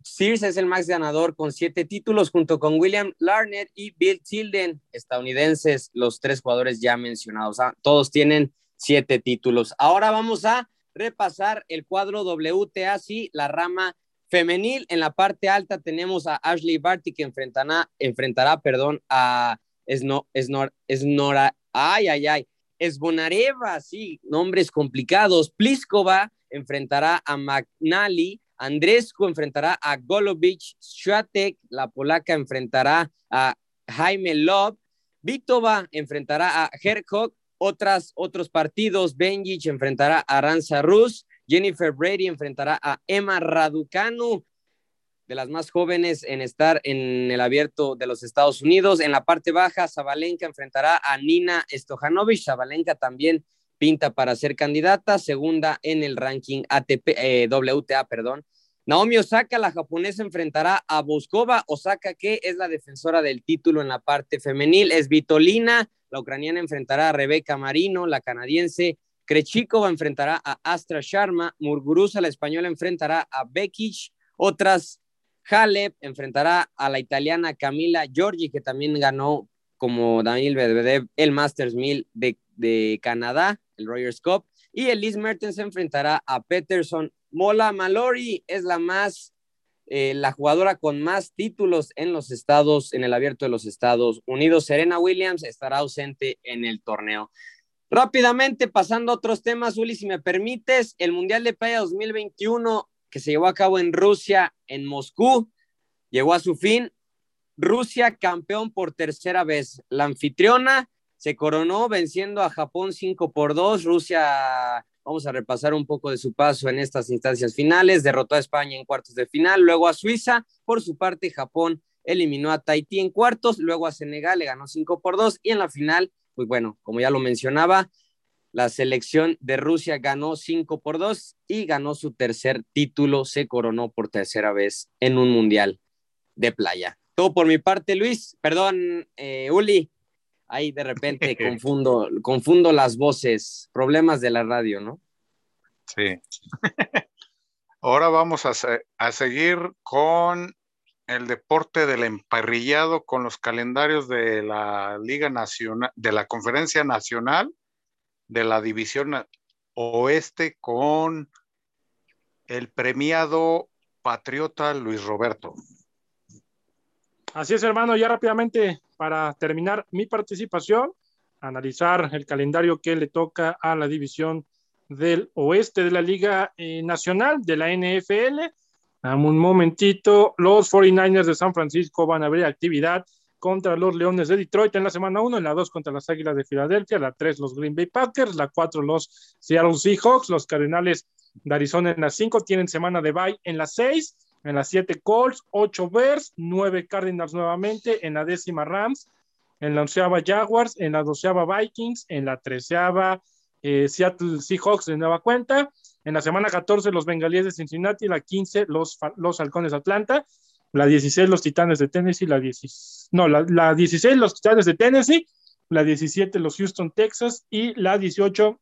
Sears es el más ganador con siete títulos junto con William Larnett y Bill Tilden, estadounidenses, los tres jugadores ya mencionados. Ah, todos tienen siete títulos. Ahora vamos a repasar el cuadro WTA, sí, la rama femenil. En la parte alta tenemos a Ashley Barty que enfrentará, enfrentará perdón, a Esno, Esnora, ay, ay, ay, Esbonareva, sí, nombres complicados. Pliskova enfrentará a McNally Andrescu enfrentará a Golovich, Swiatek, la polaca enfrentará a Jaime Love, Vitova enfrentará a Herkog, otras, otros partidos, Benjic enfrentará a Aranza Rus, Jennifer Brady enfrentará a Emma Raducanu, de las más jóvenes en estar en el abierto de los Estados Unidos. En la parte baja, Zabalenka enfrentará a Nina Stojanovic. Zabalenka también pinta para ser candidata, segunda en el ranking ATP, eh, WTA, perdón. Naomi Osaka, la japonesa, enfrentará a Boskova. Osaka, que es la defensora del título en la parte femenil, es Vitolina. La ucraniana enfrentará a Rebeca Marino, la canadiense. Krechikova enfrentará a Astra Sharma. Murguruza, la española, enfrentará a Bekic. Otras, Halep enfrentará a la italiana Camila Giorgi, que también ganó como Daniel Medvedev el Masters 1000 de Canadá, el Rogers Cup, y el East Mertens se enfrentará a Peterson. Mola Mallory es la más, eh, la jugadora con más títulos en los estados, en el abierto de los Estados Unidos. Serena Williams estará ausente en el torneo. Rápidamente, pasando a otros temas, Uli, si me permites, el Mundial de Playa 2021 que se llevó a cabo en Rusia, en Moscú, llegó a su fin. Rusia campeón por tercera vez. La anfitriona se coronó venciendo a Japón 5 por 2. Rusia, vamos a repasar un poco de su paso en estas instancias finales. Derrotó a España en cuartos de final, luego a Suiza. Por su parte, Japón eliminó a Tahití en cuartos, luego a Senegal le ganó 5 por 2 y en la final, pues bueno, como ya lo mencionaba, la selección de Rusia ganó 5 por 2 y ganó su tercer título, se coronó por tercera vez en un mundial de playa. Todo por mi parte, Luis. Perdón, eh, Uli. Ahí de repente confundo, confundo las voces, problemas de la radio, ¿no? Sí. Ahora vamos a, a seguir con el deporte del emparrillado con los calendarios de la Liga Nacional, de la Conferencia Nacional de la División Oeste con el premiado patriota Luis Roberto. Así es, hermano, ya rápidamente para terminar mi participación, analizar el calendario que le toca a la división del oeste de la Liga eh, Nacional de la NFL. Dame un momentito, los 49ers de San Francisco van a abrir actividad contra los Leones de Detroit en la semana 1, en la 2 contra las Águilas de Filadelfia, la 3 los Green Bay Packers, la 4 los Seattle Seahawks, los Cardenales de Arizona en la 5 tienen semana de bye en la 6, en la 7 Colts, 8 Bears, 9 Cardinals nuevamente, en la décima Rams, en la onceava Jaguars, en la doceava Vikings, en la treceava eh, Seattle Seahawks de nueva cuenta, en la semana 14 los Bengalíes de Cincinnati, la 15 los, los Halcones de Atlanta, la 16 los Titanes de Tennessee, la 16, no, la, la 16 los Titanes de Tennessee, la 17 los Houston Texas y la 18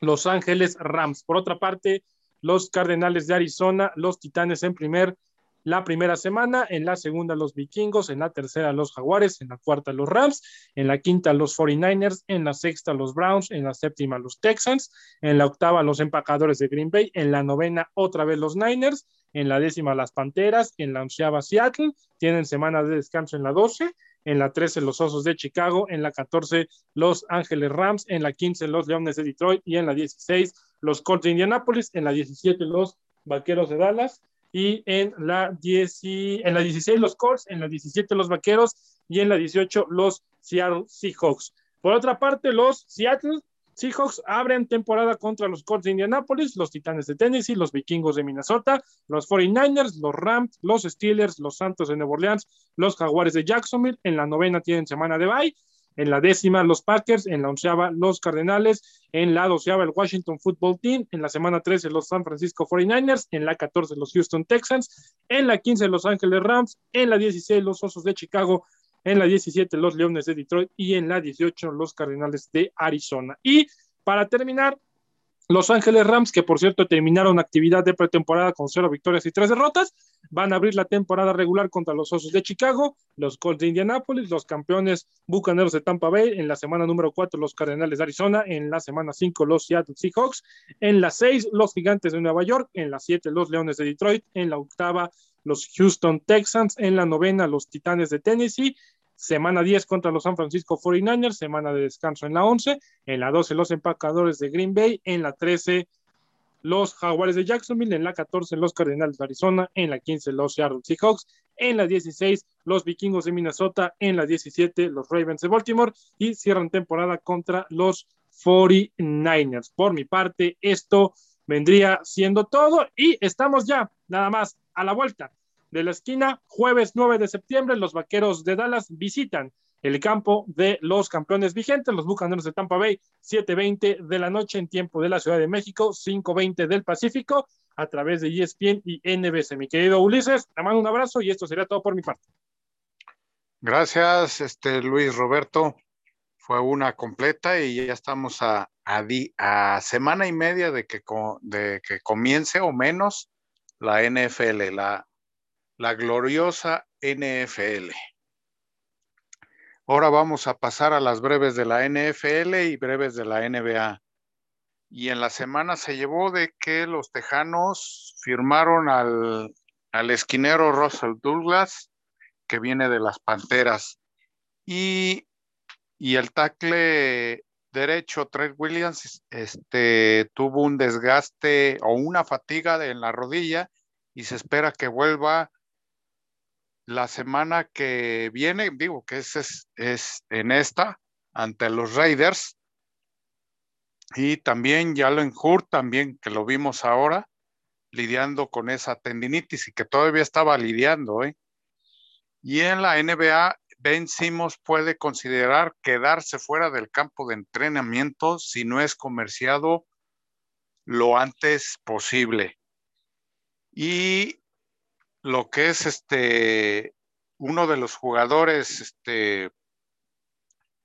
Los Ángeles Rams. Por otra parte, los Cardenales de Arizona, los Titanes en primer, la primera semana, en la segunda los Vikingos, en la tercera los Jaguares, en la cuarta los Rams, en la quinta los 49ers, en la sexta los Browns, en la séptima los Texans, en la octava los Empacadores de Green Bay, en la novena otra vez los Niners, en la décima las Panteras, en la onceava Seattle, tienen semana de descanso en la 12, en la 13 los Osos de Chicago, en la 14 los Ángeles Rams, en la 15 los Leones de Detroit y en la 16 los Colts de Indianapolis, en la 17 los Vaqueros de Dallas y en la, 10, en la 16 los Colts, en la 17 los Vaqueros y en la 18 los Seattle Seahawks. Por otra parte, los Seattle Seahawks abren temporada contra los Colts de Indianapolis, los Titanes de Tennessee, los Vikingos de Minnesota, los 49ers, los Rams, los Steelers, los Santos de Nueva Orleans, los Jaguares de Jacksonville. En la novena tienen semana de bye. En la décima, los Packers. En la onceava, los Cardenales. En la doceava, el Washington Football Team. En la semana 13, los San Francisco 49ers. En la 14, los Houston Texans. En la 15, los Ángeles Rams. En la 16, los Osos de Chicago en la 17 los Leones de Detroit y en la 18 los Cardenales de Arizona. Y para terminar, los Ángeles Rams, que por cierto terminaron actividad de pretemporada con cero victorias y tres derrotas, van a abrir la temporada regular contra los Osos de Chicago, los Colts de Indianapolis, los campeones Bucaneros de Tampa Bay, en la semana número 4 los Cardenales de Arizona, en la semana 5 los Seattle Seahawks, en la 6 los Gigantes de Nueva York, en la 7 los Leones de Detroit, en la octava los Houston Texans, en la novena los Titanes de Tennessee, semana 10 contra los San Francisco 49ers, semana de descanso en la 11, en la 12 los empacadores de Green Bay, en la 13 los Jaguares de Jacksonville, en la 14 los Cardenales de Arizona, en la 15 los Seattle Seahawks, en la 16 los Vikingos de Minnesota, en la 17 los Ravens de Baltimore y cierran temporada contra los 49ers. Por mi parte, esto vendría siendo todo y estamos ya nada más a la vuelta de la esquina. Jueves 9 de septiembre, los Vaqueros de Dallas visitan el campo de los campeones vigentes, los Bucaneros de Tampa Bay, 7:20 de la noche en tiempo de la Ciudad de México, 5:20 del Pacífico, a través de ESPN y NBC. Mi querido Ulises, te mando un abrazo y esto sería todo por mi parte. Gracias, este Luis Roberto. Fue una completa y ya estamos a, a, semana y media de que, de que comience o menos la NFL, la, la gloriosa NFL. Ahora vamos a pasar a las breves de la NFL y breves de la NBA. Y en la semana se llevó de que los Tejanos firmaron al, al esquinero Russell Douglas, que viene de las Panteras. Y, y el tackle derecho, Trent Williams, este, tuvo un desgaste o una fatiga en la rodilla y se espera que vuelva la semana que viene, digo que es, es, en esta, ante los Raiders. Y también Jalen Hurt, también que lo vimos ahora, lidiando con esa tendinitis y que todavía estaba lidiando. ¿eh? Y en la NBA, Ben Simmons puede considerar quedarse fuera del campo de entrenamiento si no es comerciado lo antes posible. Y lo que es este uno de los jugadores, este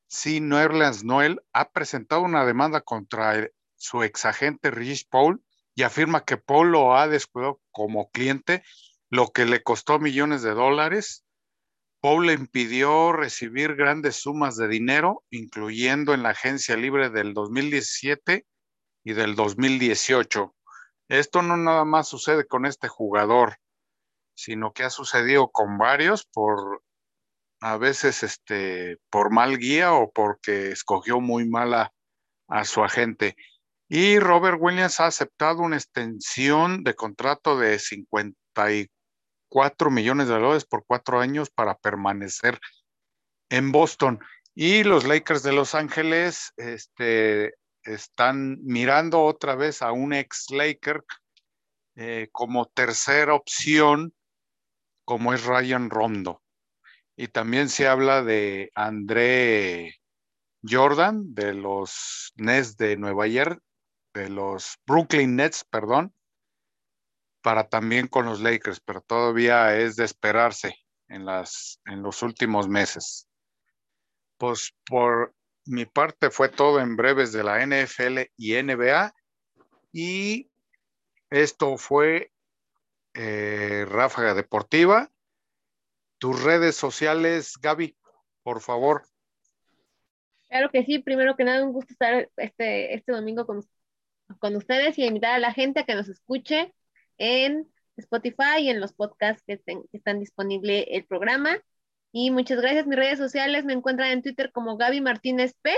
sí, Nerlens Noel, ha presentado una demanda contra su exagente Rich Paul y afirma que Paul lo ha descuidado como cliente, lo que le costó millones de dólares. Paul le impidió recibir grandes sumas de dinero, incluyendo en la agencia libre del 2017 y del 2018. Esto no nada más sucede con este jugador sino que ha sucedido con varios por a veces este por mal guía o porque escogió muy mala a su agente. Y Robert Williams ha aceptado una extensión de contrato de 54 millones de dólares por cuatro años para permanecer en Boston. Y los Lakers de Los Ángeles este, están mirando otra vez a un ex Laker eh, como tercera opción como es Ryan Rondo. Y también se habla de André Jordan, de los Nets de Nueva York, de los Brooklyn Nets, perdón, para también con los Lakers, pero todavía es de esperarse en, las, en los últimos meses. Pues por mi parte fue todo en breves de la NFL y NBA y esto fue eh, Ráfaga Deportiva. Tus redes sociales, Gaby, por favor. Claro que sí, primero que nada, un gusto estar este, este domingo con, con ustedes y invitar a la gente a que nos escuche en Spotify y en los podcasts que, están disponibles el programa. Y muchas gracias. Mis redes sociales me encuentran en Twitter como Gaby Martínez P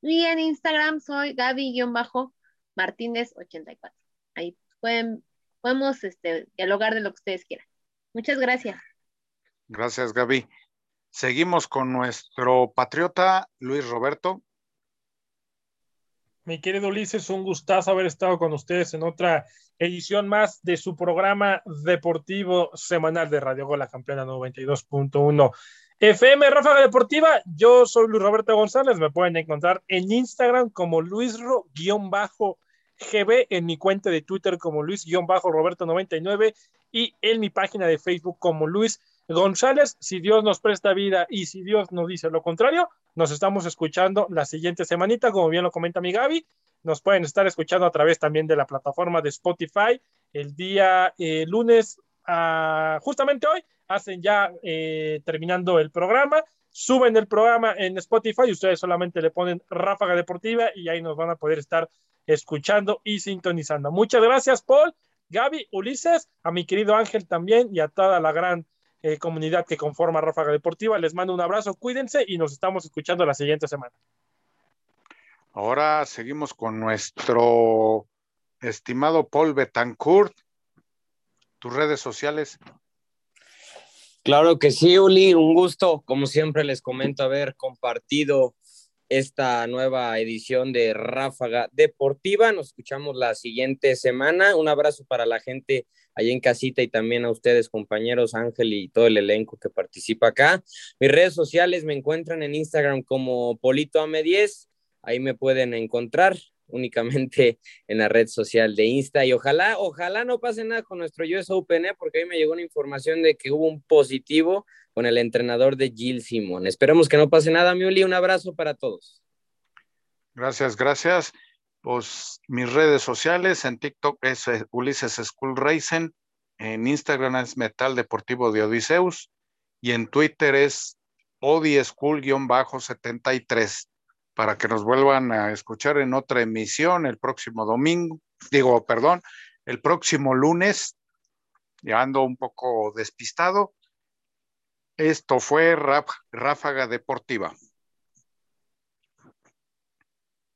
y en Instagram soy Gaby-Martínez84. Ahí pueden podemos este, dialogar de lo que ustedes quieran. Muchas gracias. Gracias, Gaby. Seguimos con nuestro patriota Luis Roberto. Mi querido Ulises, un gustazo haber estado con ustedes en otra edición más de su programa deportivo semanal de Radio Gol, la campeona 92.1 FM Ráfaga Deportiva. Yo soy Luis Roberto González, me pueden encontrar en Instagram como luisro-bajo GB en mi cuenta de Twitter como Luis-Roberto99 y en mi página de Facebook como Luis González. Si Dios nos presta vida y si Dios nos dice lo contrario, nos estamos escuchando la siguiente semanita, como bien lo comenta mi Gaby. Nos pueden estar escuchando a través también de la plataforma de Spotify el día eh, lunes, ah, justamente hoy, hacen ya eh, terminando el programa suben el programa en Spotify ustedes solamente le ponen Ráfaga Deportiva y ahí nos van a poder estar escuchando y sintonizando. Muchas gracias, Paul, Gaby, Ulises, a mi querido Ángel también y a toda la gran eh, comunidad que conforma Ráfaga Deportiva. Les mando un abrazo, cuídense y nos estamos escuchando la siguiente semana. Ahora seguimos con nuestro estimado Paul Betancourt. Tus redes sociales. Claro que sí, Uli, un gusto, como siempre les comento, haber compartido esta nueva edición de Ráfaga Deportiva. Nos escuchamos la siguiente semana. Un abrazo para la gente allá en casita y también a ustedes, compañeros Ángel y todo el elenco que participa acá. Mis redes sociales me encuentran en Instagram como PolitoAme10. Ahí me pueden encontrar únicamente en la red social de Insta y ojalá, ojalá no pase nada con nuestro US Open, ¿eh? porque ahí me llegó una información de que hubo un positivo con el entrenador de Jill Simon. Esperemos que no pase nada, Miuli, un abrazo para todos. Gracias, gracias. Pues mis redes sociales en TikTok es eh, Ulises School Racing, en Instagram es Metal Deportivo de Odiseus y en Twitter es Odi School-73 para que nos vuelvan a escuchar en otra emisión el próximo domingo, digo, perdón, el próximo lunes. Ya ando un poco despistado. Esto fue Ráfaga Deportiva.